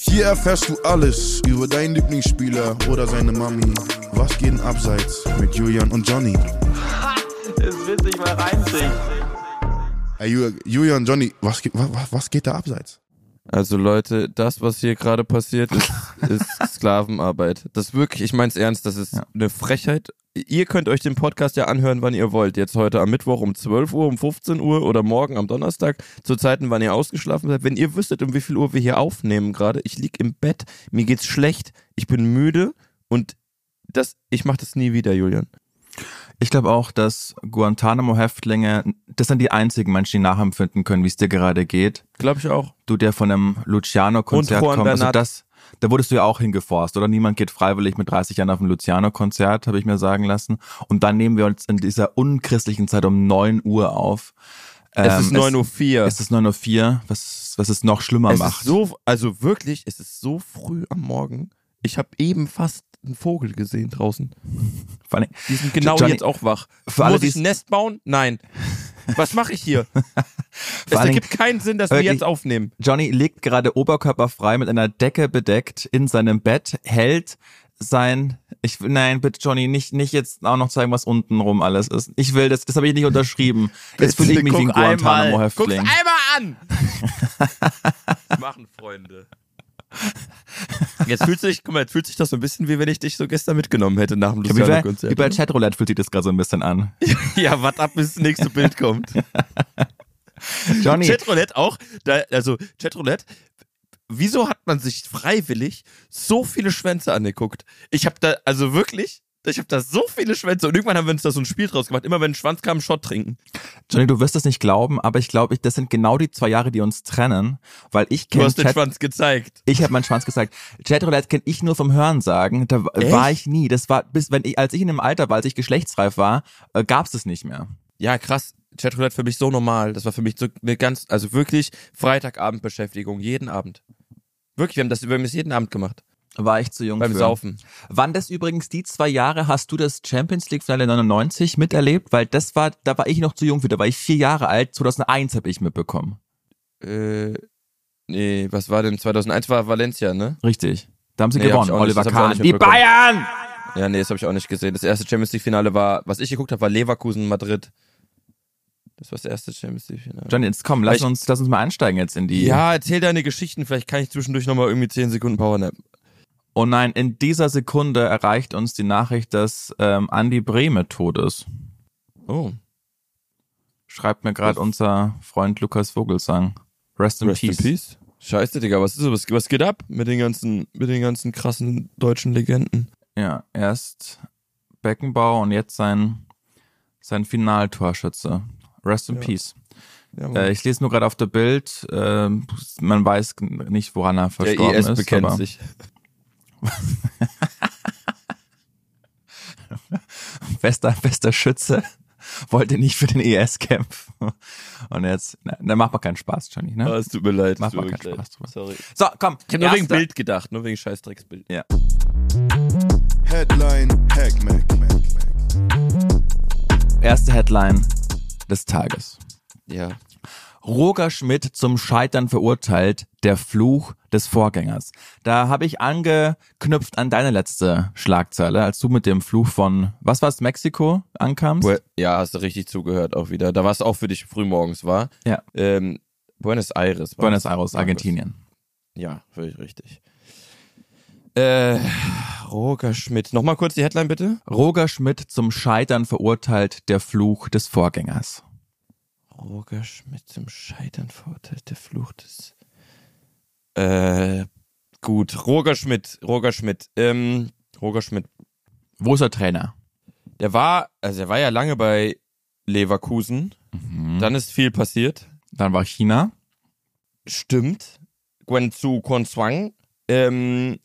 Hier erfährst du alles über deinen Lieblingsspieler oder seine Mami. Was geht denn abseits mit Julian und Johnny? Es wird sich mal reinziehen. Hey, Ju- Julian, Johnny, was, geht- wa- wa- was geht da abseits? Also Leute, das, was hier gerade passiert, ist, ist Sklavenarbeit. Das wirklich, ich mein's ernst, das ist eine Frechheit. Ihr könnt euch den Podcast ja anhören, wann ihr wollt. Jetzt heute am Mittwoch um 12 Uhr, um 15 Uhr oder morgen am Donnerstag, zu Zeiten, wann ihr ausgeschlafen seid. Wenn ihr wüsstet, um wie viel Uhr wir hier aufnehmen gerade, ich lieg im Bett, mir geht's schlecht, ich bin müde und das, ich mach das nie wieder, Julian. Ich glaube auch, dass Guantanamo-Häftlinge, das sind die einzigen Menschen, die nachempfinden können, wie es dir gerade geht. Glaube ich auch. Du, der von einem Luciano-Konzert kommt, also das, da wurdest du ja auch hingeforst, oder? Niemand geht freiwillig mit 30 Jahren auf ein Luciano-Konzert, habe ich mir sagen lassen. Und dann nehmen wir uns in dieser unchristlichen Zeit um 9 Uhr auf. Es Ähm, ist 9.04 Uhr. Es ist 9.04 Uhr, was, was es noch schlimmer Es macht. ist so, also wirklich, es ist so früh am Morgen. Ich habe eben fast einen Vogel gesehen draußen. Die sind genau Johnny, jetzt auch wach. für alle, Muss ich ein Nest bauen? Nein. Was mache ich hier? es ergibt keinen Sinn, dass wir jetzt aufnehmen. Johnny liegt gerade oberkörperfrei mit einer Decke bedeckt in seinem Bett, hält sein, ich nein, bitte Johnny, nicht, nicht jetzt auch noch zeigen, was unten rum alles ist. Ich will das, das habe ich nicht unterschrieben. Jetzt fühle ich mich wie ein Guck einmal. Guck's einmal an! Machen, Freunde. Jetzt fühlt sich, guck mal, jetzt fühlt sich das so ein bisschen wie wenn ich dich so gestern mitgenommen hätte nach dem Luciano-Konzert. wie bei Chatroulette fühlt sich das gerade so ein bisschen an. Ja, wart ab, bis das nächste Bild kommt. Johnny, Chatroulette auch, da, also Chatroulette, wieso hat man sich freiwillig so viele Schwänze angeguckt? Ich habe da, also wirklich, ich habe da so viele Schwänze und irgendwann haben wir uns da so ein Spiel draus gemacht. Immer wenn ein Schwanz kam, einen Shot trinken. Johnny, du wirst es nicht glauben, aber ich glaube, das sind genau die zwei Jahre, die uns trennen, weil ich Du kenne hast den Schwanz gezeigt. Ich habe meinen Schwanz gesagt. Chatroulette kenne ich nur vom Hören sagen. Da Echt? war ich nie. Das war bis wenn ich als ich in dem Alter war, als ich geschlechtsreif war, äh, gab's es nicht mehr. Ja, krass. Chatroulette für mich so normal. Das war für mich so eine ganz, also wirklich Freitagabendbeschäftigung, jeden Abend. Wirklich, wir haben das wir haben das jeden Abend gemacht. War ich zu jung Beim für. Saufen. Wann das übrigens die zwei Jahre hast du das Champions League Finale 99 miterlebt? Weil das war, da war ich noch zu jung für. Da war ich vier Jahre alt. 2001 habe ich mitbekommen. Äh, nee, was war denn? 2001 war Valencia, ne? Richtig. Da haben sie Nee, gewonnen. nicht. Oliver auch Kahn. nicht Die. Bayern! Ja, nee, das habe ich auch nicht gesehen. Das erste Champions League Finale war, was ich geguckt habe, war Leverkusen Madrid. Das war das erste Champions League Finale. Johnny, jetzt komm, lass Ich- uns, lass uns mal einsteigen jetzt in die. Ja, erzähl deine Geschichten. Vielleicht kann ich zwischendurch nochmal irgendwie 10 Sekunden Powernap. Oh nein, in dieser Sekunde erreicht uns die Nachricht, dass ähm, Andy Brehme tot ist. Oh. Schreibt mir gerade unser Freund Lukas Vogelsang. Rest in Rest peace. in peace. Scheiße, Digga, was ist so? Was, was geht ab mit den ganzen, mit den ganzen krassen deutschen Legenden? Ja, erst Beckenbauer und jetzt sein, sein Finaltorschütze. Rest in Ja. peace. Ja. Äh, ich lese nur gerade auf der Bild, äh, man weiß nicht, woran er Der verstorben ES ist. bekennt aber sich. Bester, bester Schütze wollte nicht für den ES kämpfen. Und jetzt, na, da macht man keinen Spaß, Johnny, ne? es tut mir leid. Macht mal mir keinen leid. Spaß drüber. Sorry. So, komm. Ich hab nur wegen Bild gedacht, nur wegen Scheißdrecksbild. Ja. Headline Hack Mac. Erste Headline des Tages. Ja. Roger Schmidt zum Scheitern verurteilt, der Fluch des Vorgängers. Da habe ich angeknüpft an deine letzte Schlagzeile, als du mit dem Fluch von, was war's, Mexiko ankamst? Ja, hast du richtig zugehört auch wieder. Da war es auch für dich frühmorgens, war? Ja. Ähm, Buenos Aires. war Buenos es. Aires. Argentinien. Ja, völlig richtig. Äh, Roger Schmidt. Nochmal kurz die Headline bitte. Roger Schmidt zum Scheitern verurteilt, der Fluch des Vorgängers. Roger Schmidt zum Scheitern verurteilt, der Fluch des. Äh, gut. Roger Schmidt, Roger Schmidt. Ähm, Roger Schmidt. Wo ist der Trainer? Der war, also er war ja lange bei Leverkusen. Dann ist viel passiert. Dann war China. Stimmt. Guangzhou Konswang. Ähm,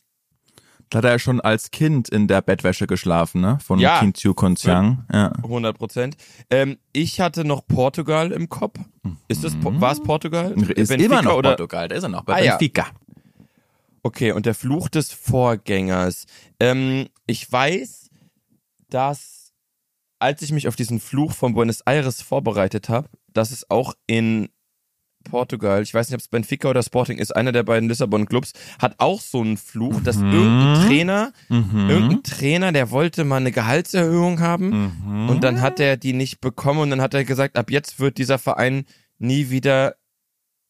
Da hat er ja schon als Kind in der Bettwäsche geschlafen, ne? Von Ja. Kim Chiu Konziang. Ja. 100 Prozent. Ähm, ich hatte noch Portugal im Kopf. Ist das, Po- war es Portugal? Ist Benfica immer noch oder? Portugal, da ist er noch bei Ah, ja. Benfica. Okay, und der Fluch des Vorgängers. Ähm, ich weiß, dass als ich mich auf diesen Fluch von Buenos Aires vorbereitet habe, dass es auch in Portugal, ich weiß nicht, ob es Benfica oder Sporting ist, einer der beiden Lissabon-Clubs, hat auch so einen Fluch, dass irgendein Trainer, Mhm. irgendein Trainer, der wollte mal eine Gehaltserhöhung haben Mhm. und dann hat er die nicht bekommen und dann hat er gesagt, ab jetzt wird dieser Verein nie wieder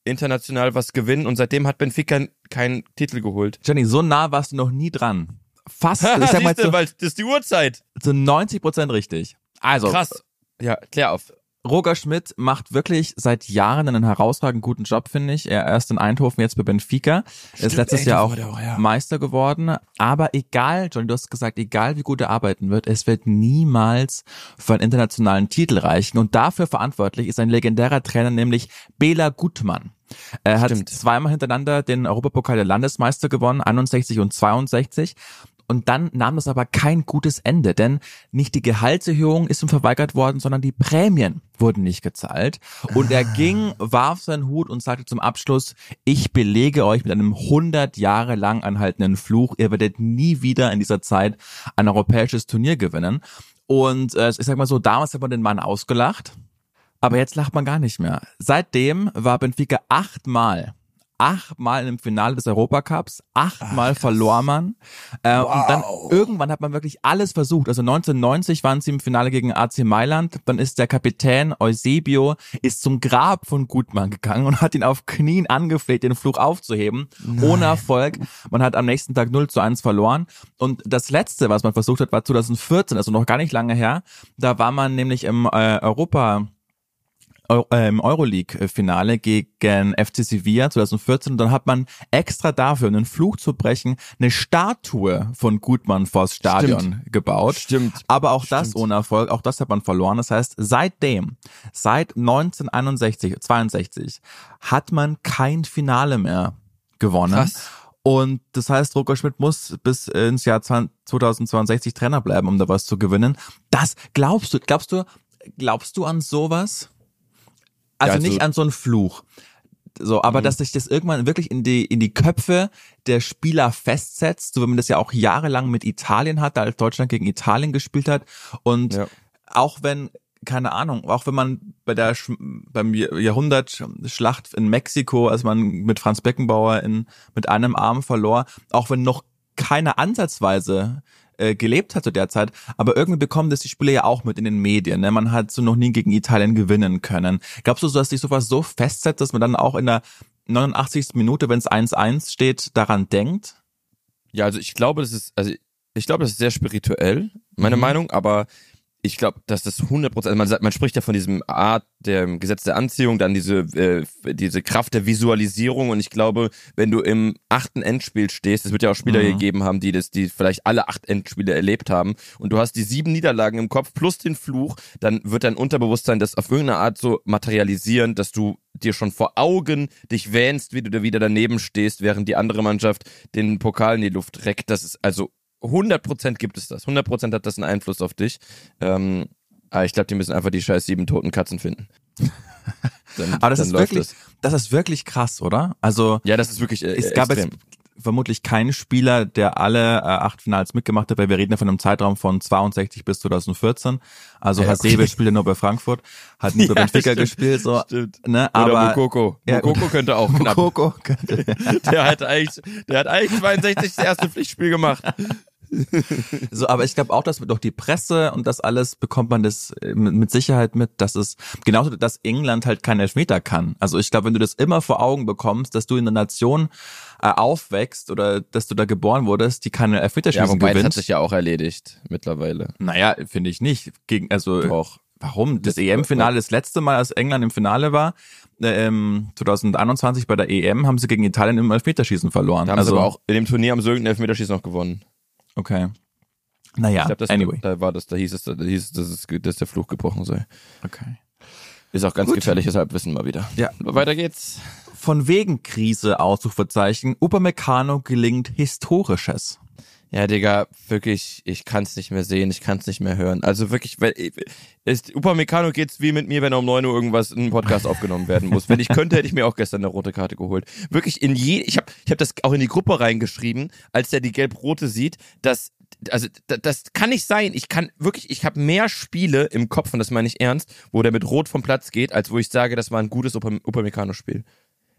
international was gewinnen und seitdem hat Benfica keinen Titel geholt. Jenny, so nah warst du noch nie dran. Fast, ich sag mal, weil das ist die Uhrzeit. zu 90 Prozent richtig. Also, Krass. Ja, klär auf. Roger Schmidt macht wirklich seit Jahren einen herausragend guten Job, finde ich. Er erst in Eindhoven, jetzt bei Benfica. ist letztes Eindhoven Jahr auch auch, ja. Meister geworden. Aber egal, Johnny, du hast gesagt, egal wie gut er arbeiten wird, es wird niemals für einen internationalen Titel reichen. Und dafür verantwortlich ist ein legendärer Trainer, nämlich Bela Gutmann. Er hat Stimmt. zweimal hintereinander den Europapokal der Landesmeister gewonnen, 61 und 62. Und dann nahm das aber kein gutes Ende, denn nicht die Gehaltserhöhung ist ihm verweigert worden, sondern die Prämien wurden nicht gezahlt. Und er ging, warf seinen Hut und sagte zum Abschluss, ich belege euch mit einem 100 Jahre lang anhaltenden Fluch, ihr werdet nie wieder in dieser Zeit ein europäisches Turnier gewinnen. Und äh, ich sag mal so, damals hat man den Mann ausgelacht, aber jetzt lacht man gar nicht mehr. Seitdem war Benfica achtmal achtmal im Finale des Europacups, achtmal verlor man. Äh, Und dann irgendwann hat man wirklich alles versucht. Also 1990 waren sie im Finale gegen AC Mailand. Dann ist der Kapitän Eusebio ist zum Grab von Gutmann gegangen und hat ihn auf Knien angefleht, den Fluch aufzuheben. Ohne Erfolg. Man hat am nächsten Tag 0 zu 1 verloren. Und das letzte, was man versucht hat, war 2014, also noch gar nicht lange her. Da war man nämlich im äh, Europa Euroleague-Finale gegen FC Sevilla 2014 und dann hat man extra dafür, um einen Fluch zu brechen, eine Statue von Gutmann vors Stadion gebaut. Stimmt. Aber auch das Stimmt. ohne Erfolg, auch das hat man verloren. Das heißt, seitdem, seit 1961, 62, hat man kein Finale mehr gewonnen. Krass. Und das heißt, Roger Schmidt muss bis ins Jahr 20- 2062 Trainer bleiben, um da was zu gewinnen. Das glaubst du, glaubst du, glaubst du an sowas? Also, also- nicht an so einen Fluch. So, aber dass sich das irgendwann wirklich in die, in die Köpfe der Spieler festsetzt, so wie man das ja auch jahrelang mit Italien hatte, als Deutschland gegen Italien gespielt hat. Und Ja. auch wenn, keine Ahnung, auch wenn man bei der beim Jahrhundertschlacht in Mexiko, als man mit Franz Beckenbauer in, mit einem Arm verlor, auch wenn noch keine ansatzweise äh, gelebt hat zu der Zeit, aber irgendwie bekommen das die Spieler ja auch mit in den Medien. Ne? Man hat so noch nie gegen Italien gewinnen können. Glaubst du, dass sich sowas so festsetzt, dass man dann auch in der 89. Minute, wenn es 1-1 steht, daran denkt? Ja, also ich glaube, das ist, also ich glaube, das ist sehr spirituell, meine Mhm. Meinung, aber ich glaube, dass das 100 Prozent, man, sagt- man spricht ja von diesem Art der Gesetz der Anziehung, dann diese, äh, diese Kraft der Visualisierung und ich glaube, wenn du im achten Endspiel stehst, es wird ja auch Spieler Mhm. gegeben haben, die das, die vielleicht alle acht Endspiele erlebt haben und du hast die sieben Niederlagen im Kopf plus den Fluch, dann wird dein Unterbewusstsein das auf irgendeine Art so materialisieren, dass du dir schon vor Augen dich wähnst, wie du da wieder daneben stehst, während die andere Mannschaft den Pokal in die Luft reckt. Das ist also 100% gibt es das. 100% hat das einen Einfluss auf dich. Ähm, aber ich glaube, die müssen einfach die scheiß sieben toten Katzen finden. Dann, Aber das ist wirklich, das ist wirklich krass, oder? Also Ja, das ist wirklich äh, es gab extrem. jetzt vermutlich keinen Spieler, der alle äh, acht Finals mitgemacht hat, weil wir reden ja von einem Zeitraum von 62 bis 2014. Also Ja, Hasebe okay. spielt ja nur bei Frankfurt, hat nie bei Ja, Benfica stimmt. gespielt, so, Stimmt. ne? Oder Aber Mukoko. Ja, Mukoko könnte auch knapp. Mukoko könnte- Der hat eigentlich, der hat eigentlich 62 das erste Pflichtspiel gemacht. So, aber ich glaube auch, dass durch die Presse und das alles bekommt man das äh, mit Sicherheit mit, dass es genauso, dass England halt keinen Elfmeter kann. Also ich glaube, wenn du das immer vor Augen bekommst, dass du in einer Nation äh, aufwächst oder dass du da geboren wurdest, die keine Ja, Elfmeterschießen wobei es hat gewinnt. sich ja auch erledigt mittlerweile. Naja, finde ich nicht. Gegen, also Doch. warum? Das, EM-Finale, das letzte Mal, als England im Finale war, äh, ähm, 2021 bei der EM, haben sie gegen Italien im Elfmeterschießen verloren. Da haben also sie aber auch in dem Turnier am so irgendeinen Elfmeterschießen noch gewonnen. Okay. Naja, Ich glaube, das anyway. da war das, da hieß es, da hieß es, dass, es, dass der Fluch gebrochen sei. Okay. Ist auch ganz Gut. gefährliches Halbwissen mal wieder. Ja. Weiter geht's. Von wegen Krise, Ausrufezeichen, Upamecano gelingt Historisches. Ja, Digga, wirklich, ich kann's nicht mehr sehen, ich kann's nicht mehr hören. Also wirklich, weil ist Upamecano geht's wie mit mir, wenn um 9 Uhr irgendwas in einem Podcast aufgenommen werden muss. Wenn ich könnte, hätte ich mir auch gestern eine rote Karte geholt. Wirklich in je, ich habe ich hab das auch in die Gruppe reingeschrieben, als der die gelb-rote sieht, dass also da- das kann nicht sein. Ich kann wirklich, ich habe mehr Spiele im Kopf, und das meine ich ernst, wo der mit Rot vom Platz geht, als wo ich sage, das war ein gutes Upam- Upamecano-Spiel.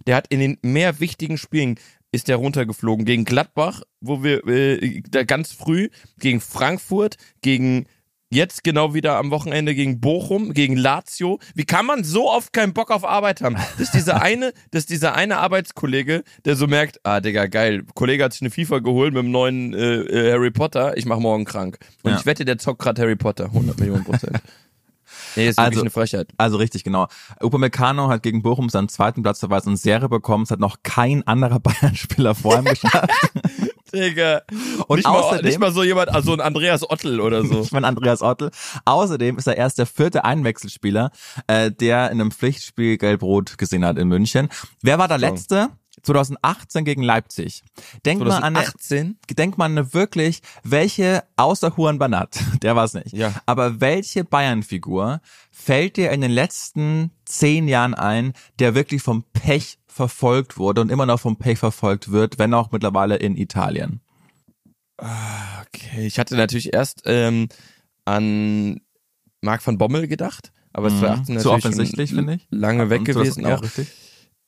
Der hat in den mehr wichtigen Spielen ist der runtergeflogen. Gegen Gladbach, wo wir äh, da ganz früh, gegen Frankfurt, gegen jetzt genau wieder am Wochenende gegen Bochum, gegen Lazio. Wie kann man so oft keinen Bock auf Arbeit haben? Das ist dieser eine, das ist dieser eine Arbeitskollege, der so merkt, ah Digga, geil, Kollege hat sich eine FIFA geholt mit dem neuen äh, äh, Harry Potter, ich mach morgen krank. Und Ja. ich wette, der zockt gerade Harry Potter, 100 Millionen Prozent. Nee, ist Also- eine Frechheit. Also richtig, genau. Upamecano hat gegen Bochum seinen zweiten Platzverweis in Serie bekommen. Es hat noch kein anderer Bayern-Spieler vor ihm geschafft. Digga. Und nicht, mal, außerdem- nicht mal so jemand, also ein Andreas Ottel oder so. Ich meine Andreas Ottel. Außerdem ist er erst der vierte Einwechselspieler, äh, der in einem Pflichtspiel Gelb-Rot gesehen hat in München. Wer war der So. letzte? 2018 gegen Leipzig. Denk mal an 2018? denkt man wirklich, welche, außer Juan Banat, der war es nicht, Ja. aber welche Bayern-Figur fällt dir in den letzten zehn Jahren ein, der wirklich vom Pech verfolgt wurde und immer noch vom Pech verfolgt wird, wenn auch mittlerweile in Italien? Okay, ich hatte natürlich erst ähm, an Marc van Bommel gedacht, aber es Mhm. 2018 Zu natürlich offensichtlich, schon finde ich. Lange weg gewesen. auch Ja. richtig.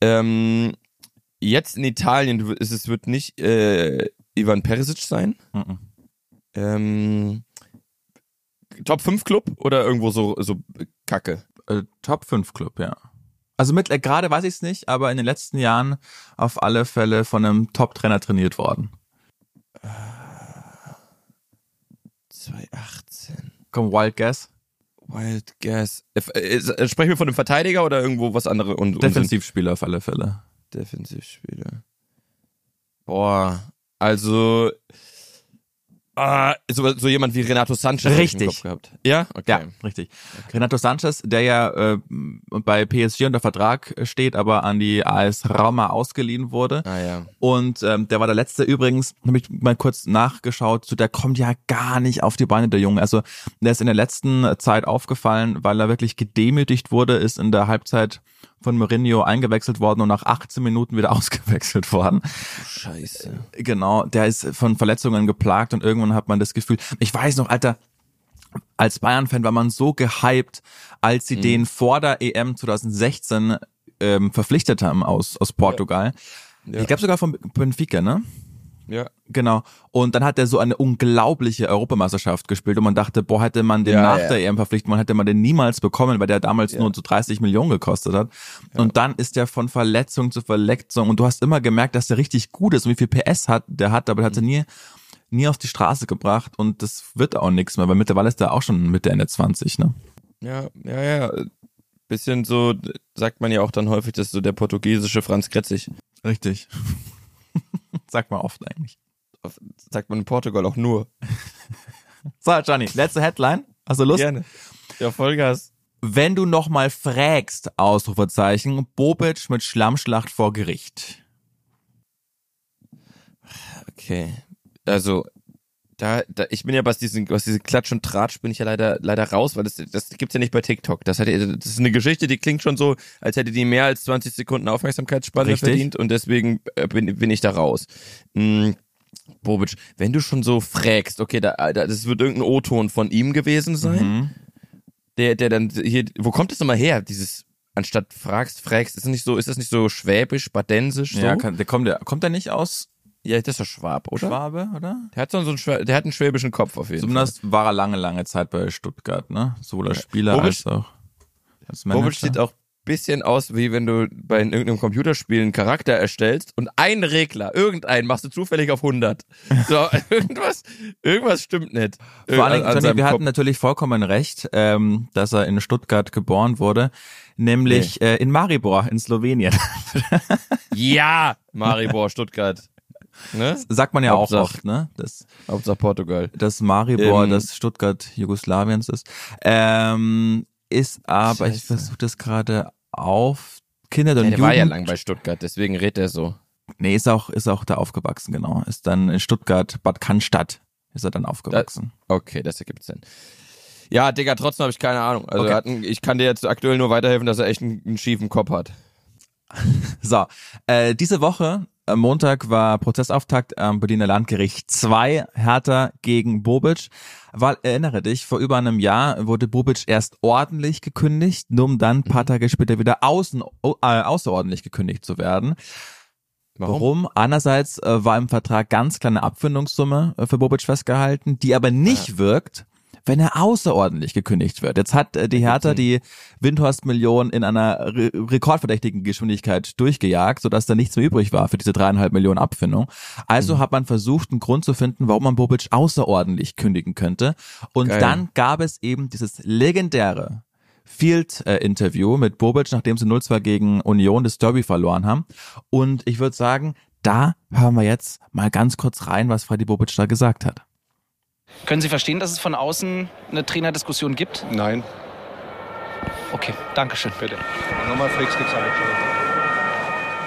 Ähm, jetzt in Italien ist es wird nicht äh, Ivan Perisic sein. Mhm. Ähm, Top 5 Club oder irgendwo so so Kacke. Äh, Top 5 Club, ja. Also mit äh, gerade weiß ich es nicht, aber in den letzten Jahren auf alle Fälle von einem Top-Trainer trainiert worden. 2018. Komm, Wild Guess. Wild Guess. Äh, äh, sprechen wir von einem Verteidiger oder irgendwo was anderes? Defensivspieler auf alle Fälle. Defensivspieler. Boah, also ah, so, so jemand wie Renato Sanchez ich im Richtig. Kopf gehabt. Ja, okay. Ja, richtig. Renato Sanchez, der ja äh, bei PSG unter Vertrag steht, aber an die AS Roma ausgeliehen wurde. Ah ja. Und ähm, der war der letzte übrigens, habe ich mal kurz nachgeschaut, so der kommt ja gar nicht auf die Beine, der Junge. Also der ist in der letzten Zeit aufgefallen, weil er wirklich gedemütigt wurde, ist in der Halbzeit von Mourinho eingewechselt worden und nach 18 Minuten wieder ausgewechselt worden. Scheiße. Genau, der ist von Verletzungen geplagt und irgendwann hat man das Gefühl, ich weiß noch, Alter, als Bayern-Fan war man so gehypt, als sie den vor der EM 2016 ähm, verpflichtet haben aus, aus Portugal. Ja. Ich glaube sogar von Benfica, ne? Ja. Genau. Und dann hat er so eine unglaubliche Europameisterschaft gespielt und man dachte, boah, hätte man den Ja, nach ja. der EM verpflichtet, man hätte man den niemals bekommen, weil der damals nur so 30 Millionen gekostet hat. Und dann ist der von Verletzung zu Verletzung und du hast immer gemerkt, dass der richtig gut ist und wie viel PS hat, der hat, aber der hat er nie, nie auf die Straße gebracht und das wird auch nichts mehr, weil mittlerweile ist der auch schon Mitte, Ende 20, ne? Ja, ja, ja. Bisschen so, sagt man ja auch dann häufig, das ist so der portugiesische Franz Kretzig. Richtig. Sagt man oft eigentlich. Sagt man in Portugal auch nur. So, Johnny, letzte Headline. Hast du Lust? Gerne. Ja, Vollgas. Wenn du noch mal fragst, Ausrufezeichen, Bobic mit Schlammschlacht vor Gericht. Okay. Also, da, da, ich bin ja was diesen, was diese Klatsch und Tratsch bin ich ja leider, leider raus, weil das, das gibt's ja nicht bei TikTok. Das hat, das ist eine Geschichte, die klingt schon so, als hätte die mehr als 20 Sekunden Aufmerksamkeitsspanne Richtig. verdient und deswegen äh, bin, bin ich da raus. Hm, Bobic, wenn du schon so fragst, okay, da, da, das wird irgendein O-Ton von ihm gewesen sein, Mhm. der, der dann hier, wo kommt das nochmal her, dieses, anstatt fragst, fragst, ist das nicht so, ist das nicht so schwäbisch, badensisch, so? Ja, kann, der kommt, der kommt der nicht aus ja, das ist doch Schwab, oder? Schwabe, oder? Der hat so einen, der hat einen schwäbischen Kopf auf jeden Zumindest war er lange, lange Zeit bei Stuttgart, ne? Sowohl als Spieler Bobic- als auch als Fall. Bobic Manager. sieht auch bisschen aus, wie wenn du bei irgendeinem Computerspiel einen Charakter erstellst und einen Regler, irgendeinen, machst du zufällig auf 100. So, irgendwas, irgendwas stimmt nicht. Vor allem, Johnny, seinem wir Kopf. hatten natürlich vollkommen recht, ähm, dass er in Stuttgart geboren wurde, nämlich äh, in Maribor in Slowenien. Ja, Maribor, Stuttgart. Ne? Sagt man ja auch Hauptsache- oft, ne? Das, Hauptsache Portugal. dass Maribor Ähm, das Stuttgart Jugoslawiens ist. Ähm, ist aber, ich Scheiße. versuche das gerade auf Kinder und Ja, der Jugend. war ja lang bei Stuttgart, deswegen redet er so. Nee, ist auch, ist auch da aufgewachsen, genau. Ist dann in Stuttgart, Bad Cannstatt ist er dann aufgewachsen. Okay, das ergibt Sinn. Ja, Digga, trotzdem habe ich keine Ahnung. Also Okay. einen, ich kann dir jetzt aktuell nur weiterhelfen, dass er echt einen, einen schiefen Kopf hat. So, äh, diese Woche Am Montag war Prozessauftakt am Berliner Landgericht 2, Hertha gegen Bobic. Weil, erinnere dich, vor über einem Jahr wurde Bobic erst ordentlich gekündigt, nur um dann ein paar Tage später wieder außen, äh, außerordentlich gekündigt zu werden. Warum? Warum? Einerseits äh, war im Vertrag ganz kleine Abfindungssumme äh, für Bobic festgehalten, die aber nicht ja. wirkt, wenn er außerordentlich gekündigt wird. Jetzt hat äh, die Hertha die Windhorst-Million in einer re rekordverdächtigen Geschwindigkeit durchgejagt, sodass da nichts mehr übrig war für diese dreieinhalb Millionen Abfindung. Also mhm. hat man versucht, einen Grund zu finden, warum man Bobic außerordentlich kündigen könnte. Und Geil. dann gab es eben dieses legendäre Field-Interview mit Bobic, nachdem sie 0-2 gegen Union das Derby verloren haben. Und ich würde sagen, da hören wir jetzt mal ganz kurz rein, was Freddy Bobic da gesagt hat. Können Sie verstehen, dass es von außen eine Trainerdiskussion gibt? Nein. Okay, danke schön. Bitte. Nochmal gibt's alle.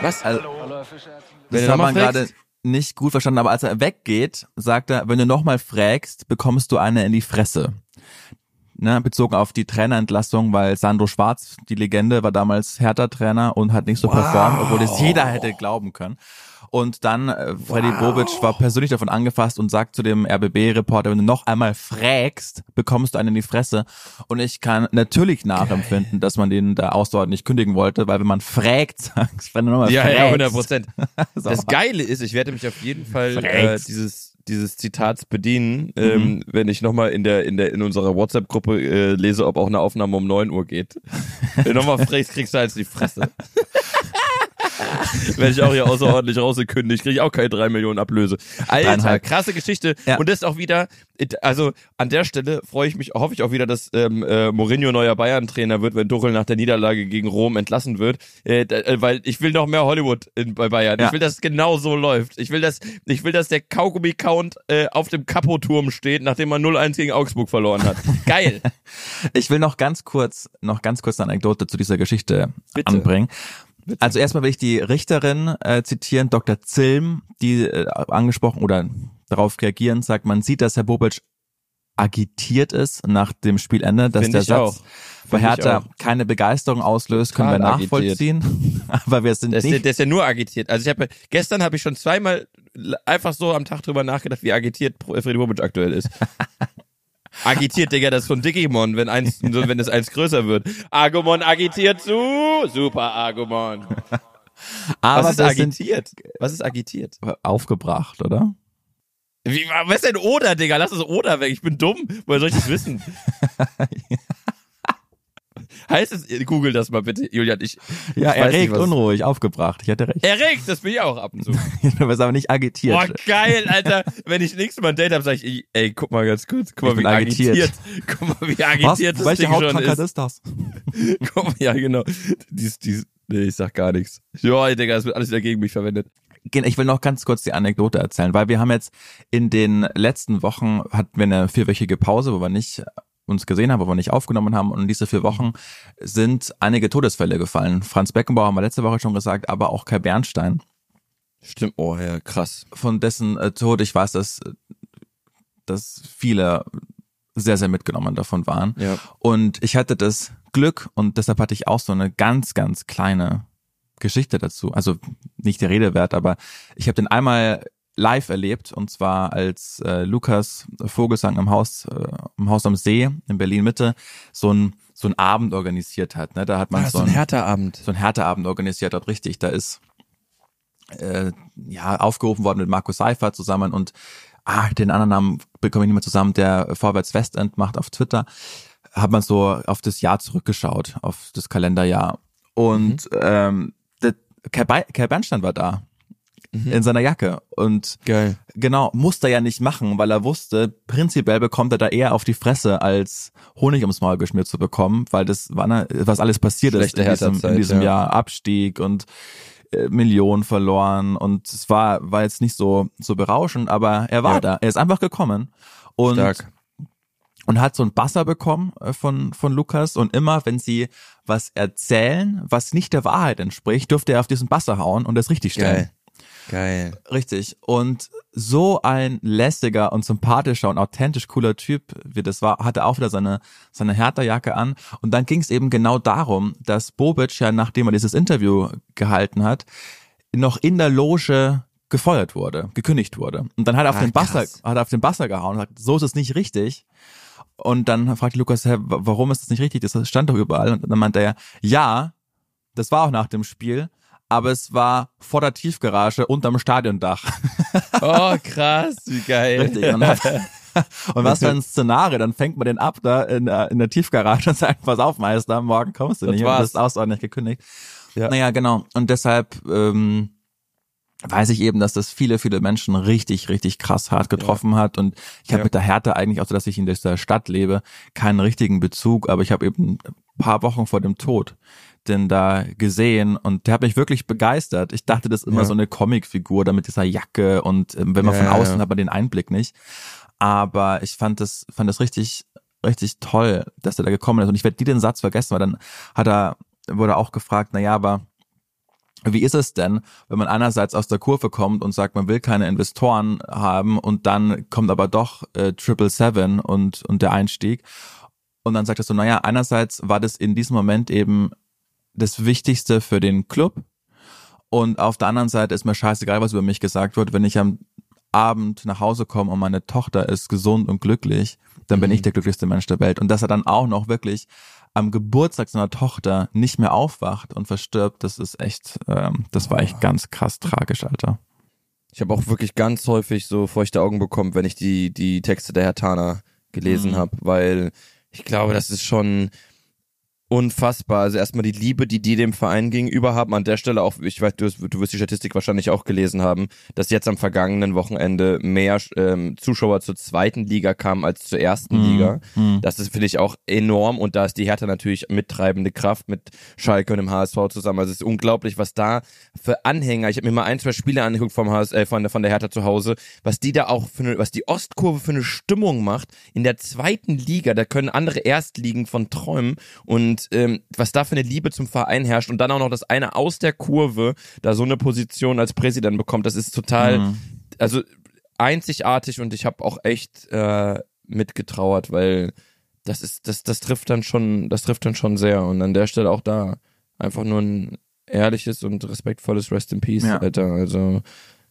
Was? Also, Hallo, Herr Fischer. Das hat man gerade nicht gut verstanden, aber als er weggeht, sagt er, wenn du nochmal fragst, bekommst du eine in die Fresse. Ne, bezogen auf die Trainerentlassung, weil Sandro Schwarz, die Legende, war damals Hertha-Trainer und hat nicht so wow. performt, obwohl es jeder hätte glauben können. Und dann äh, Freddy wow. Bobic war persönlich davon angefasst und sagt zu dem RBB-Reporter, wenn du noch einmal fragst, bekommst du einen in die Fresse. Und ich kann natürlich nachempfinden, Geil. dass man den da ausdauernd nicht kündigen wollte, weil wenn man fragt, sagst, wenn du nochmal ja, fragst. Ja, 100 Prozent. das Geile ist, ich werde mich auf jeden Fall äh, dieses dieses Zitats bedienen, ähm, mhm. ähm, wenn ich nochmal in der, in der, in unserer WhatsApp-Gruppe äh, lese, ob auch eine Aufnahme um neun Uhr geht. Wenn du nochmal fragst, kriegst du halt die Fresse. Werde ich auch hier außerordentlich rausgekündigt, kriege ich auch keine drei Millionen Ablöse. Alter, krasse Geschichte. Ja. Und das ist auch wieder, also an der Stelle freue ich mich, hoffe ich auch wieder, dass ähm, äh, Mourinho neuer Bayern-Trainer wird, wenn Tuchel nach der Niederlage gegen Rom entlassen wird. Äh, äh, weil ich will noch mehr Hollywood in, bei Bayern. Ja. Ich will, dass es genau so läuft. Ich will, dass, ich will, dass der Kaugummi-Count äh, auf dem Kapo-Turm steht, nachdem man 0-1 gegen Augsburg verloren hat. Geil. Ich will noch ganz kurz, noch ganz kurz eine Anekdote zu dieser Geschichte Bitte. anbringen. Bitte. Also erstmal will ich die Richterin äh, zitieren, Dr. Zilm, die äh, angesprochen oder darauf reagieren, sagt, man sieht, dass Herr Bobic agitiert ist nach dem Spielende, dass Find der Satz auch. bei Hertha keine Begeisterung auslöst, können wir nachvollziehen. Agitiert. Aber wir sind der nicht. Ist, der ist ja nur agitiert. Also ich habe gestern habe ich schon zweimal einfach so am Tag drüber nachgedacht, wie agitiert Freddy Bobic aktuell ist. Agitiert, Digga, das ist von Digimon, wenn eins, wenn es eins größer wird. Agumon agitiert zu. Super Agumon. Aber was ist agitiert? Was ist agitiert? Aufgebracht, oder? Wie, was ist denn Oder, Digga? Lass es Oder weg. Ich bin dumm. Woher soll ich das wissen? Heißt es, google das mal bitte, Julian. Ich, ja, ich erregt, nicht, unruhig, aufgebracht. Ich hatte recht. Erregt, das bin ich auch ab und zu. du bist aber nicht agitiert. Boah, geil, Alter. Wenn ich nächstes Mal ein Date habe, sage ich, ey, guck mal ganz kurz, guck mal, wie agitiert. agitiert. Guck mal, wie agitiert Was? das Welche Ding Hautkrankheit ist. ist das? guck mal, ja, genau. Dies, dies, nee, ich sag gar nichts. Ja, Digga, es wird alles wieder gegen mich verwendet. Ich will noch ganz kurz die Anekdote erzählen, weil wir haben jetzt in den letzten Wochen hatten wir eine vierwöchige Pause, wo wir nicht uns gesehen haben, wo wir nicht aufgenommen haben. Und in diese vier Wochen sind einige Todesfälle gefallen. Franz Beckenbauer haben wir letzte Woche schon gesagt, aber auch Kai Bernstein. Stimmt, oh ja, krass. Von dessen äh, Tod, ich weiß, dass, dass viele sehr, sehr mitgenommen davon waren. Ja. Und ich hatte das Glück und deshalb hatte ich auch so eine ganz, ganz kleine Geschichte dazu. Also nicht der Rede wert, aber ich habe den einmal live erlebt und zwar als äh, Lukas Vogelsang im Haus äh, im Haus am See in Berlin Mitte so ein so ein Abend organisiert hat. Ne? Da hat man ah, so, ein, ein härter Abend. So ein härter Abend organisiert hat, richtig. Da ist äh, ja aufgerufen worden mit Markus Seifert zusammen und ah, den anderen Namen bekomme ich nicht mehr zusammen, der Vorwärts Westend macht auf Twitter, hat man so auf das Jahr zurückgeschaut, auf das Kalenderjahr. Und mhm. ähm, der, Kai Bernstein war da mhm. in seiner Jacke. Und Geil. genau, musste er ja nicht machen, weil er wusste, prinzipiell bekommt er da eher auf die Fresse, als Honig ums Maul geschmiert zu bekommen, weil das war, was alles passiert Schlechte ist in diesem, in diesem ja. Jahr. Abstieg und äh, Millionen verloren und es war, war jetzt nicht so, so berauschend, aber er war ja. da. Er ist einfach gekommen und Stark und hat so ein Basser bekommen äh, von, von Lukas und immer, wenn sie was erzählen, was nicht der Wahrheit entspricht, dürfte er auf diesen Basser hauen und das richtig stellen. Geil. Geil. Richtig. Und so ein lässiger und sympathischer und authentisch cooler Typ, wie das war, hatte auch wieder seine, seine Hertha-Jacke an. Und dann ging es eben genau darum, dass Bobic ja, nachdem er dieses Interview gehalten hat, noch in der Loge gefeuert wurde, gekündigt wurde. Und dann hat er auf Ah, den Basser, hat er auf den Basser gehauen und sagt, so ist es nicht richtig. Und dann fragte Lukas, hä, wa- warum ist das nicht richtig? Das stand doch überall. Und dann meinte er, ja, das war auch nach dem Spiel, aber es war vor der Tiefgarage unterm Stadiondach. Oh, krass, wie geil. Richtig. Und, und was für ein Szenario, dann fängt man den ab da in, der- in der Tiefgarage und sagt, pass auf, Meister, morgen kommst du Das nicht. war's. Und das ist außerordentlich gekündigt. Ja. Naja, genau. Und deshalb ähm, weiß ich eben, dass das viele, viele Menschen richtig, richtig krass hart getroffen hat. Und ich habe Ja. mit der Härte eigentlich, außer dass ich in dieser Stadt lebe, keinen richtigen Bezug, aber ich habe eben paar Wochen vor dem Tod den da gesehen und der hat mich wirklich begeistert. Ich dachte, das ist immer Ja. so eine Comicfigur da mit dieser Jacke und ähm, wenn man Ja, von außen ja. hat man den Einblick nicht. Aber ich fand das, fand das richtig, richtig toll, dass er da gekommen ist. Und ich werde nie den Satz vergessen, weil dann hat er, wurde auch gefragt, na ja, aber wie ist es denn, wenn man einerseits aus der Kurve kommt und sagt, man will keine Investoren haben und dann kommt aber doch äh, Triple Seven und, und der Einstieg. Und dann sagt er so, naja, einerseits war das in diesem Moment eben das Wichtigste für den Club. Und auf der anderen Seite ist mir scheißegal, was über mich gesagt wird. Wenn ich am Abend nach Hause komme und meine Tochter ist gesund und glücklich, dann bin ich der glücklichste Mensch der Welt. Und dass er dann auch noch wirklich am Geburtstag seiner Tochter nicht mehr aufwacht und verstirbt, das ist echt, ähm, das war echt ganz krass tragisch, Alter. Ich habe auch wirklich ganz häufig so feuchte Augen bekommen, wenn ich die, die Texte der Herr Tana gelesen Mhm. habe, weil ich glaube, das ist schon unfassbar. Also erstmal die Liebe, die die dem Verein gegenüber haben. An der Stelle auch, ich weiß, du, wirst- du wirst die Statistik wahrscheinlich auch gelesen haben, dass jetzt am vergangenen Wochenende mehr ähm, Zuschauer zur zweiten Liga kamen als zur ersten Mhm. Liga. Mhm. Das ist, finde ich, auch enorm und da ist die Hertha natürlich mittreibende Kraft mit Schalke und dem HSV zusammen. Also es ist unglaublich, was da für Anhänger, ich habe mir mal ein, zwei Spiele angeguckt vom HS, äh, von, der, von der Hertha zu Hause, was die da auch für eine, was die Ostkurve für eine Stimmung macht in der zweiten Liga, da können andere Erstligen von träumen und ähm, was da für eine Liebe zum Verein herrscht und dann auch noch, dass einer aus der Kurve da so eine Position als Präsident bekommt, das ist total, Mhm. also einzigartig und ich habe auch echt äh, mitgetrauert, weil das ist, das, das trifft dann schon, das trifft dann schon sehr. Und an der Stelle auch da einfach nur ein ehrliches und respektvolles Rest in Peace, Ja. Alter. Also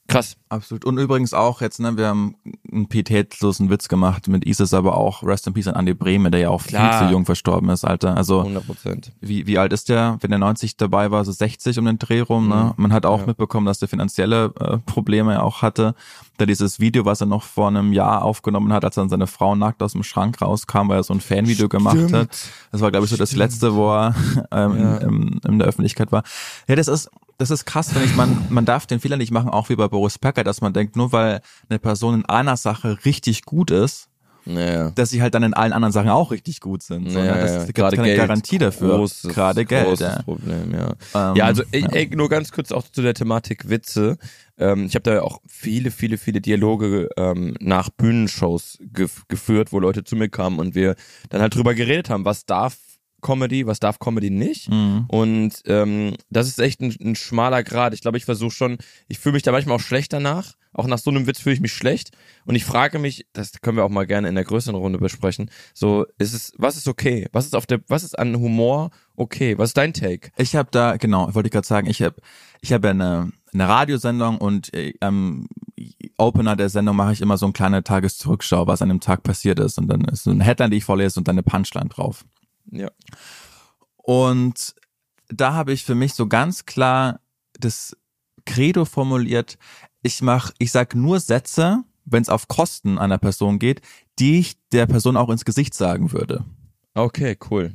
krass. Absolut. Und übrigens auch jetzt, ne, wir haben einen pietätlosen Witz gemacht mit Isis, aber auch Rest in Peace an Andy Brehme, der ja auch Klar. viel zu jung verstorben ist, Alter. Also 100 Prozent. wie, wie alt ist der? Wenn der 90 dabei war, so 60 um den Dreh rum, ne? Man hat auch Ja. mitbekommen, dass der finanzielle äh, Probleme auch hatte. Da dieses Video, was er noch vor einem Jahr aufgenommen hat, als dann seine Frau nackt aus dem Schrank rauskam, weil er so ein Fanvideo gemacht hat. Das war, glaube ich, so das letzte, wo er ähm, Ja. in, in der Öffentlichkeit war. Ja, das ist, das ist krass, finde ich. Man, man darf den Fehler nicht machen, auch wie bei Boris Becker, dass man denkt, nur weil eine Person in einer Sache richtig gut ist, Naja. dass sie halt dann in allen anderen Sachen auch richtig gut sind. Ja, ne? das ja, es gibt gerade keine Geld, Garantie dafür. Großes, gerade Geld. Großes Ja. Problem, ja. Ähm, ja, also ja. ey, nur ganz kurz auch zu der Thematik Witze. Ähm, ich habe da ja auch viele, viele, viele Dialoge ähm, nach Bühnenshows gef geführt, wo Leute zu mir kamen und wir dann halt drüber geredet haben, was darf Comedy, was darf Comedy nicht. Mhm. Und ähm, das ist echt ein, ein schmaler Grad. Ich glaube, ich versuche schon, ich fühle mich da manchmal auch schlecht danach. Auch nach so einem Witz fühle ich mich schlecht. Und ich frage mich, das können wir auch mal gerne in der größeren Runde besprechen. So, ist es, was ist okay? Was ist auf der, was ist an Humor okay? Was ist dein Take? Ich habe da, genau, wollte ich gerade sagen, ich habe ich hab ja eine, eine Radiosendung und äh, am Opener der Sendung mache ich immer so eine kleine Tageszurückschau, was an dem Tag passiert ist. Und dann ist so ein Headline, die ich vorlese und dann eine Punchline drauf. Ja. Und da habe ich für mich so ganz klar das Credo formuliert, ich mach, ich sag nur Sätze, wenn es auf Kosten einer Person geht, die ich der Person auch ins Gesicht sagen würde. Okay, cool.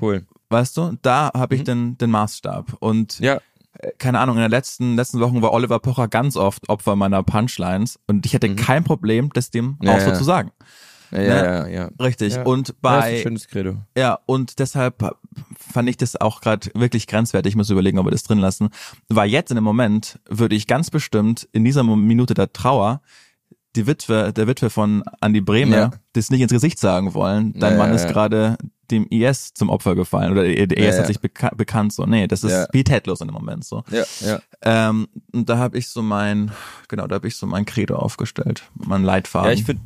Cool. Weißt du, da habe ich Mhm. den, den Maßstab. Und Ja, äh, keine Ahnung, in den letzten, letzten Wochen war Oliver Pocher ganz oft Opfer meiner Punchlines und ich hätte Mhm. kein Problem, das dem Ja, auch so ja. zu sagen. Ja, ja, ja. ja. Richtig. Ja. Und Ja, ist bei, ein schönes Credo. Ja, und deshalb fand ich das auch gerade wirklich grenzwertig. Ich muss überlegen, ob wir das drin lassen. Weil jetzt in dem Moment würde ich ganz bestimmt in dieser Minute der Trauer die Witwe, der Witwe von Andy Brehme, Ja. das nicht ins Gesicht sagen wollen. Dein Ja, Mann ist gerade dem IS zum Opfer gefallen oder der IS Ja, hat sich beka bekannt. So, nee, das ist Ja. pietätlos in dem Moment so. Ja, ja. Ähm, und da habe ich so mein, genau, da habe ich so mein Credo aufgestellt, mein Leitfaden. Ja, ich finde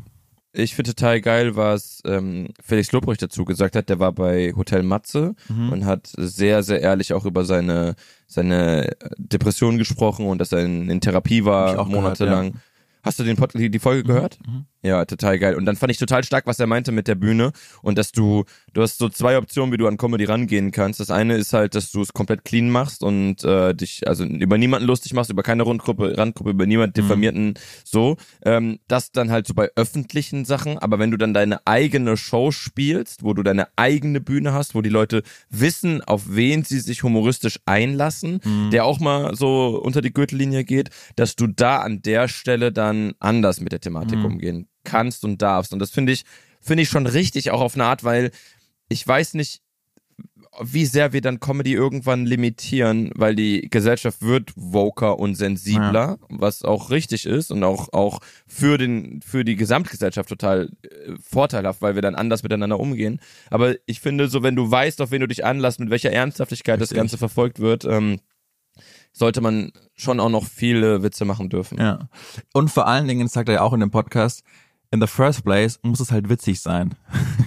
ich finde total geil, was ähm, Felix Lobrecht dazu gesagt hat. Der war bei Hotel Matze Mhm. und hat sehr, sehr ehrlich auch über seine, seine Depression gesprochen und dass er in, in Therapie war, monatelang. gehört, Hast du den Pod die, die Folge gehört? Mhm. Ja, total geil. Und dann fand ich total stark, was er meinte mit der Bühne und dass du, du hast so zwei Optionen, wie du an Comedy rangehen kannst. Das eine ist halt, dass du es komplett clean machst und äh, dich also über niemanden lustig machst, über keine Rundgruppe, Randgruppe, über niemanden diffamierten so. Ähm, das dann halt so bei öffentlichen Sachen. Aber wenn du dann deine eigene Show spielst, wo du deine eigene Bühne hast, wo die Leute wissen, auf wen sie sich humoristisch einlassen, der auch mal so unter die Gürtellinie geht, dass du da an der Stelle dann anders mit der Thematik umgehen kannst und darfst. Und das finde ich, finde ich schon richtig, auch auf eine Art, weil ich weiß nicht, wie sehr wir dann Comedy irgendwann limitieren, weil die Gesellschaft wird woker und sensibler, was auch richtig ist und auch, auch für den, für die Gesamtgesellschaft total äh, vorteilhaft, weil wir dann anders miteinander umgehen. Aber ich finde, so wenn du weißt, auf wen du dich anlässt, mit welcher Ernsthaftigkeit das Richtig. Ganze verfolgt wird, ähm, sollte man schon auch noch viele Witze machen dürfen. Ja. Und vor allen Dingen sagt er ja auch in dem Podcast, in the first place muss es halt witzig sein.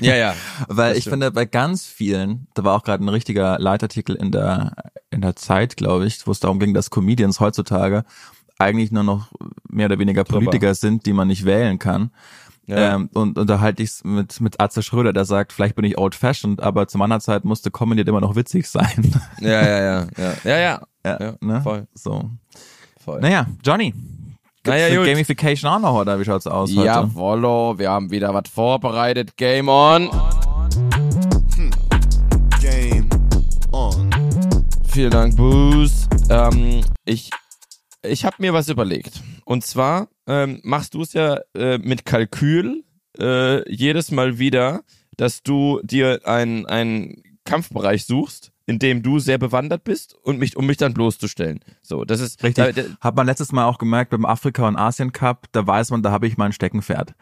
Ja, ja. Weil ich stimmt. finde, bei ganz vielen, da war auch gerade ein richtiger Leitartikel in der, in der Zeit, glaube ich, wo es darum ging, dass Comedians heutzutage eigentlich nur noch mehr oder weniger. Politiker sind, die man nicht wählen kann. Ja. Ähm, und und da halte ich es mit, mit Atze Schröder, der sagt, vielleicht bin ich old fashioned, aber zu meiner Zeit musste Comedy immer noch witzig sein. ja, ja, ja, ja, ja, ja, ja, Ja, ne? voll. So. voll. Naja, Johnny. Naja, gut. Gamification auch noch, oder wie schaut's aus heute? Jawollo, wir haben wieder was vorbereitet. Game on. Game on. Vielen Dank, Boost. Ähm, ich ich habe mir was überlegt. Und zwar ähm, machst du es ja äh, mit Kalkül äh, jedes Mal wieder, dass du dir einen einen Kampfbereich suchst, in dem du sehr bewandert bist und mich um mich dann bloßzustellen. So, das ist Richtig. Da, da, Hat man letztes Mal auch gemerkt beim Afrika- und Asien-Cup, da weiß man, da habe ich mein Steckenpferd.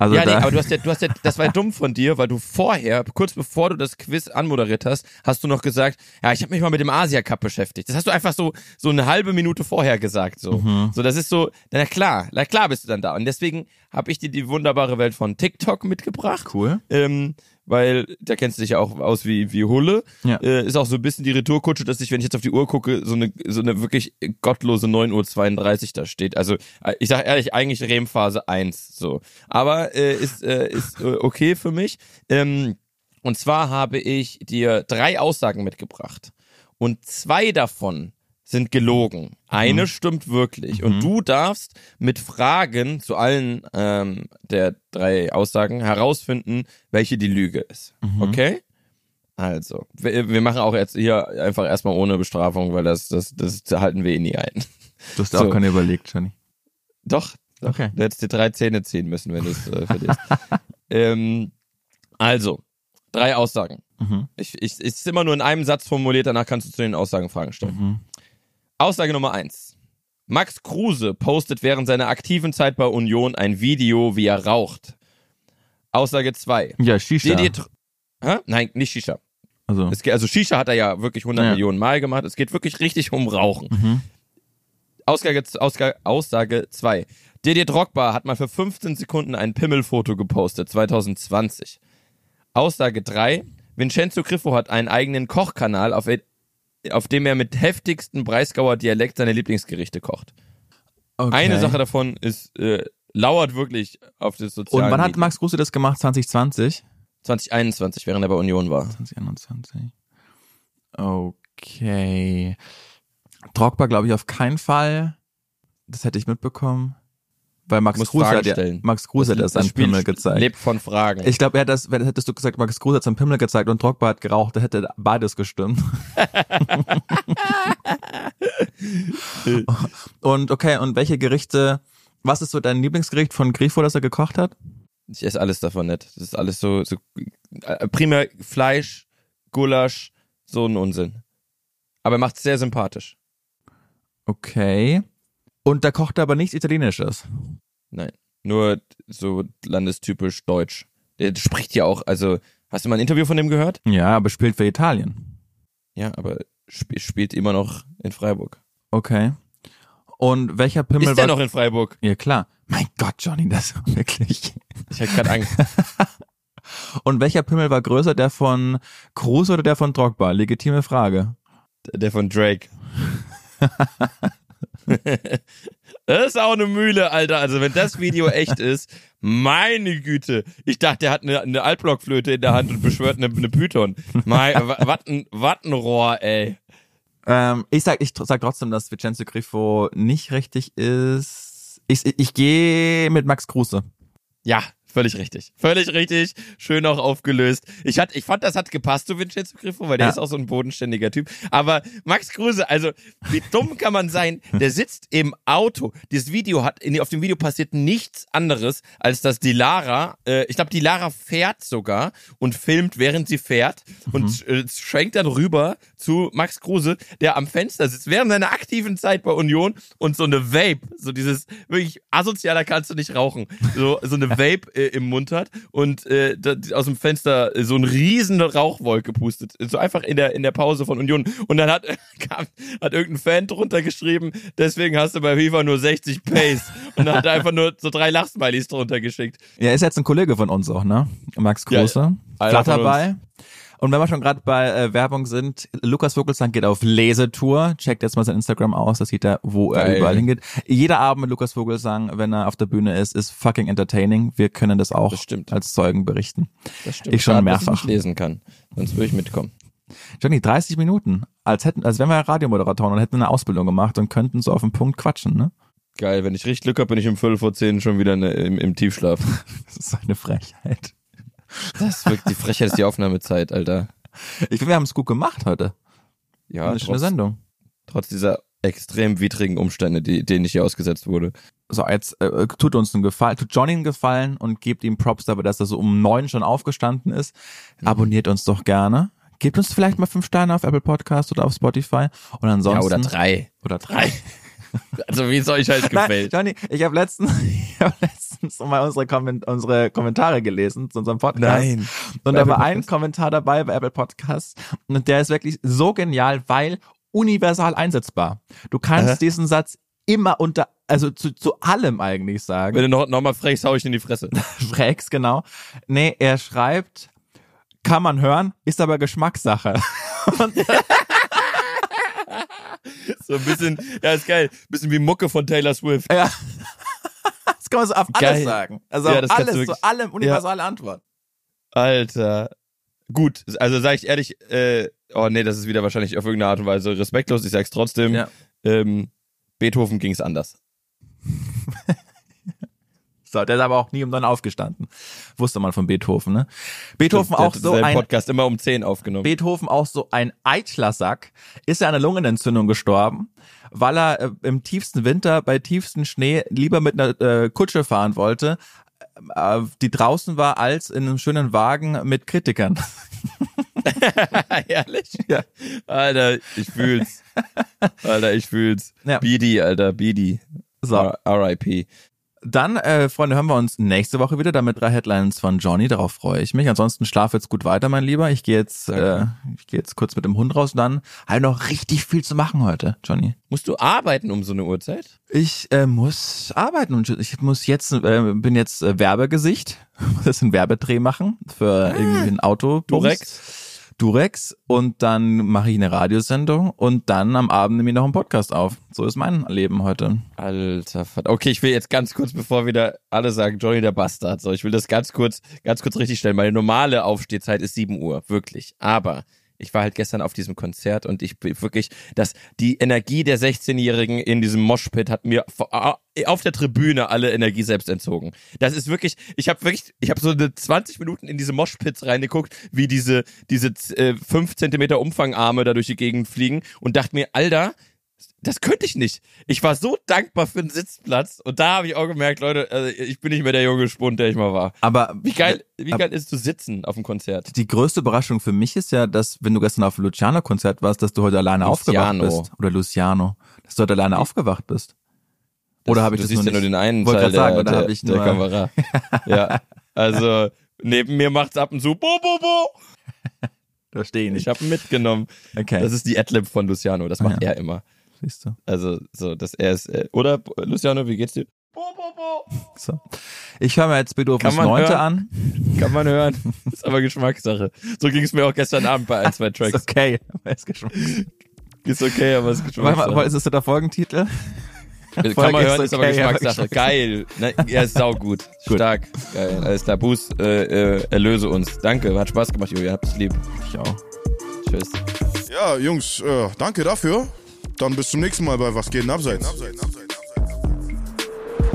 Also ja, nee, aber du hast ja, du hast ja, das war dumm von dir, weil du vorher, kurz bevor du das Quiz anmoderiert hast, hast du noch gesagt, ja, ich habe mich mal mit dem Asia Cup beschäftigt. Das hast du einfach so so eine halbe Minute vorher gesagt, so. Mhm. So, das ist so, na klar, na klar bist du dann da. Und deswegen habe ich dir die wunderbare Welt von TikTok mitgebracht. Cool. Ähm, weil da kennst du dich ja auch aus wie, wie Hulle. Ja. Äh, ist auch so ein bisschen die Retourkutsche, dass ich, wenn ich jetzt auf die Uhr gucke, so eine, so eine wirklich gottlose 9.32 Uhr da steht. Also äh, ich sag ehrlich, eigentlich Remphase 1 so. Aber äh, ist, äh, ist äh, okay für mich. Ähm, und zwar habe ich dir drei Aussagen mitgebracht. Und zwei davon sind gelogen. Eine stimmt wirklich. Und du darfst mit Fragen zu allen ähm, der drei Aussagen herausfinden, welche die Lüge ist. Okay? Also, wir, wir machen auch jetzt hier einfach erstmal ohne Bestrafung, weil das, das, das halten wir eh nie ein. du hast so. auch keine überlegt, Johnny. Doch, doch. Okay. Du hättest dir drei Zähne ziehen müssen, wenn du es äh, verlierst. ähm, also, drei Aussagen. Mhm. Ich, ich, es ist immer nur in einem Satz formuliert, danach kannst du zu den Aussagen Fragen stellen. Mhm. Aussage Nummer eins. Max Kruse postet während seiner aktiven Zeit bei Union ein Video, wie er raucht. Aussage zwei. Ja, Shisha. Didier Tr- Hä? Nein, nicht Shisha. also, Es also Shisha hat er ja wirklich 100 Ja. Millionen Mal gemacht. Es geht wirklich richtig um Rauchen. Mhm. Aussage, Aussage, Aussage 2. Didier Drogba hat mal für 15 Sekunden ein Pimmelfoto gepostet, 2020. Aussage 3. Vincenzo Griffo hat einen eigenen Kochkanal, auf, auf dem er mit heftigsten Breisgauer Dialekt seine Lieblingsgerichte kocht. okay. Eine Sache davon ist, äh, lauert wirklich auf das soziale Und wann hat. Max Kruse das gemacht? 2020? 2021, während er bei Union war. 2021. Okay. Drogba glaube ich auf keinen Fall. Das hätte ich mitbekommen. Weil Max Kruse Fragen hat ja, stellen. Max Kruse hat das seinen Spiel Pimmel gezeigt. lebt von Fragen. Ich glaube, er hat das, wenn hättest du gesagt, Max Kruse hat seinen Pimmel gezeigt und Drogba hat geraucht, da hätte beides gestimmt. und okay, und welche Gerichte, was ist so dein Lieblingsgericht von Grifo, das er gekocht hat? Ich esse alles davon nicht. Das ist alles so, so äh, primär Fleisch, Gulasch, so ein Unsinn. Aber er macht es sehr sympathisch. Okay. Und da kocht er aber nichts Italienisches. Nein. Nur so landestypisch deutsch. Der spricht ja auch, also, hast du mal ein Interview von dem gehört? Ja, aber spielt für Italien. Ja, aber sp spielt immer noch in Freiburg. Okay. Und welcher Pimmel ist der war noch in Freiburg? Ja, klar. Mein Gott, Johnny, das war wirklich. Ich hatte gerade Angst. Und welcher Pimmel war größer, der von Kruse oder der von Drogba? Legitime Frage. Der von Drake. das ist auch eine Mühle, Alter. Also wenn das Video echt ist, meine Güte. Ich dachte, der hat eine, eine Altblockflöte in der Hand und beschwört eine, eine Python. Mein, was ein, wat ein Rohr, ey. Ähm, ich sag, ich sag trotzdem, dass Vincenzo Griffo nicht richtig ist. Ich, ich, ich gehe mit Max Kruse. Ja, Völlig richtig. Völlig richtig. Schön auch aufgelöst. Ich, hat, ich fand, das hat gepasst zu Vincenzo Griffo, weil der ja. ist auch so ein bodenständiger Typ. Aber Max Kruse, also wie dumm kann man sein? Der sitzt im Auto. Dieses Video hat, in, auf dem Video passiert nichts anderes, als dass die Lara, äh, ich glaube, die Lara fährt sogar und filmt, während sie fährt und mhm. äh, schwenkt dann rüber zu Max Kruse, der am Fenster sitzt, während seiner aktiven Zeit bei Union und so eine Vape, so dieses wirklich asozialer kannst du nicht rauchen, so, so eine Vape äh, im Mund hat und äh, aus dem Fenster so ein riesen Rauchwolke pustet. So einfach in der, in der Pause von Union. Und dann hat, kam, hat irgendein Fan drunter geschrieben, deswegen hast du bei FIFA nur 60 Pace. Und dann hat er einfach nur so drei Lachsmilies drunter geschickt. Ja, ist jetzt ein Kollege von uns auch, ne? Max Große. Ja, Flatterball. Und wenn wir schon gerade bei äh, Werbung sind, Lukas Vogelsang geht auf Lesetour. Checkt jetzt mal sein Instagram aus, das sieht er, wo Geil. er überall hingeht. Jeder Abend mit Lukas Vogelsang, wenn er auf der Bühne ist, ist fucking entertaining. Wir können das auch das als Zeugen berichten. Das stimmt. Ich schon Gerade, mehrfach. Ich lesen kann. Sonst würde ich mitkommen. Johnny, 30 Minuten. Als hätten, als wären wir Radiomoderatoren und hätten eine Ausbildung gemacht und könnten so auf den Punkt quatschen, ne? Geil, wenn ich richtig Glück habe, bin ich um Viertel vor zehn schon wieder ne, im, im Tiefschlaf. das ist eine Frechheit. Das ist wirklich die Frechheit ist die Aufnahmezeit, Alter. Ich finde, wir haben es gut gemacht heute. Ja, eine schöne Sendung. Trotz dieser extrem widrigen Umstände, die, denen ich hier ausgesetzt wurde. So, jetzt äh, tut uns einen Gefallen, tut Johnny einen Gefallen und gebt ihm Props dabei, dass er so um neun schon aufgestanden ist. Mhm. Abonniert uns doch gerne. Gebt uns vielleicht mal fünf Sterne auf Apple Podcast oder auf Spotify. Und ansonsten. Ja, oder drei. Oder drei. Also wie es euch halt gefällt. Nein, Johnny, ich habe letztens, ich hab letztens mal unsere, Komment unsere Kommentare gelesen zu unserem Podcast. Nein. Und da war ein Kommentar dabei bei Apple Podcasts und der ist wirklich so genial, weil universal einsetzbar. Du kannst Aha. diesen Satz immer unter, also zu, zu allem eigentlich sagen. Wenn du noch, noch mal frechst, hau ich in die Fresse. Frechst, genau. Nee, er schreibt, kann man hören, ist aber Geschmackssache. so ein bisschen, ja, ist geil. Bisschen wie Mucke von Taylor Swift. Ja. Das kann man so auf geil. alles sagen. Also ja, auf alles, zu allem universale ja. Antwort. Alter. Gut, also sage ich ehrlich, äh, oh nee, das ist wieder wahrscheinlich auf irgendeine Art und Weise respektlos. Ich sag's trotzdem. Ja. Ähm, Beethoven ging's anders. So, der ist aber auch nie um dann aufgestanden. Wusste man von Beethoven, ne? Beethoven Stimmt, auch so ein Podcast immer um 10 aufgenommen. Beethoven auch so ein Eitlersack. Ist er an einer Lungenentzündung gestorben, weil er äh, im tiefsten Winter bei tiefstem Schnee lieber mit einer äh, Kutsche fahren wollte, äh, die draußen war, als in einem schönen Wagen mit Kritikern. Ehrlich? Ja. Alter, ich fühl's. Alter, ich fühl's. Ja. Beady, Alter, Beady. So. R.I.P. Dann, äh, Freunde, hören wir uns nächste Woche wieder, damit drei Headlines von Johnny. Darauf freue ich mich. Ansonsten schlaf jetzt gut weiter, mein Lieber. Ich gehe jetzt, äh, ich gehe jetzt kurz mit dem Hund raus. Dann habe noch richtig viel zu machen heute, Johnny. Musst du arbeiten um so eine Uhrzeit? Ich äh, muss arbeiten und ich muss jetzt, äh, bin jetzt äh, Werbegesicht. Muss jetzt einen Werbedreh machen für ah, irgendwie ein Auto. Korrekt. Durex und dann mache ich eine Radiosendung und dann am Abend nehme ich noch einen Podcast auf. So ist mein Leben heute. Alter, okay, ich will jetzt ganz kurz, bevor wieder alle sagen, Johnny der Bastard, so, ich will das ganz kurz, ganz kurz richtig stellen. Meine normale Aufstehzeit ist 7 Uhr, wirklich. Aber ich war halt gestern auf diesem Konzert und ich bin wirklich, dass die Energie der 16-Jährigen in diesem Moshpit hat mir auf der Tribüne alle Energie selbst entzogen. Das ist wirklich, ich habe wirklich, ich habe so eine 20 Minuten in diese Moshpits reingeguckt, wie diese diese äh, 5 Zentimeter Umfangarme da durch die Gegend fliegen und dachte mir, Alter, das könnte ich nicht. Ich war so dankbar für den Sitzplatz und da habe ich auch gemerkt, Leute, also ich bin nicht mehr der junge Spund, der ich mal war. Aber wie geil, wie geil ist es zu sitzen auf dem Konzert? Die größte Überraschung für mich ist ja, dass wenn du gestern auf dem Luciano Konzert warst, dass du heute alleine Luciano. aufgewacht bist oder Luciano, dass du heute alleine ich, aufgewacht bist. Oder habe ich du das siehst ja nur den einen Teil sagen, der, der, der, der Kamera. ja, also neben mir macht's ab und zu bo bo bo. Verstehe ich nicht. Ich habe mitgenommen. Okay. Das ist die Adlib von Luciano. Das macht ah, ja. er immer siehst du. Also, so, dass er ist, äh, oder, Luciano, wie geht's dir? Bo, bo, bo. So. Ich höre mir jetzt man Neunte hören? an. Kann man hören. Ist aber Geschmackssache. So ging es mir auch gestern Abend bei ein, zwei Ist Tracks. okay. aber ist Geschmack- Ist okay, aber es ist Warte mal, Geschmackssache. ist das der Folgentitel? Kann Folge man ist hören, ist aber okay, aber Geschmackssache. Geil. Ne, ja, ist saugut. Stark. Geil. Alles klar. Buß, äh, äh, erlöse uns. Danke. Hat Spaß gemacht, Julia. Hab's lieb. Ich auch. Tschüss. Ja, Jungs, äh, danke dafür. Dann bis zum nächsten Mal bei Was geht denn abseits?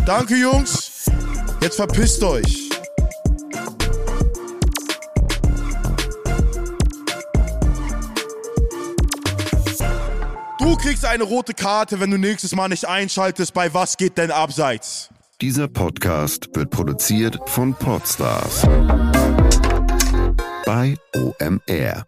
Danke, Jungs. Jetzt verpisst euch. Du kriegst eine rote Karte, wenn du nächstes Mal nicht einschaltest bei Was geht denn abseits? Dieser Podcast wird produziert von Podstars bei OMR.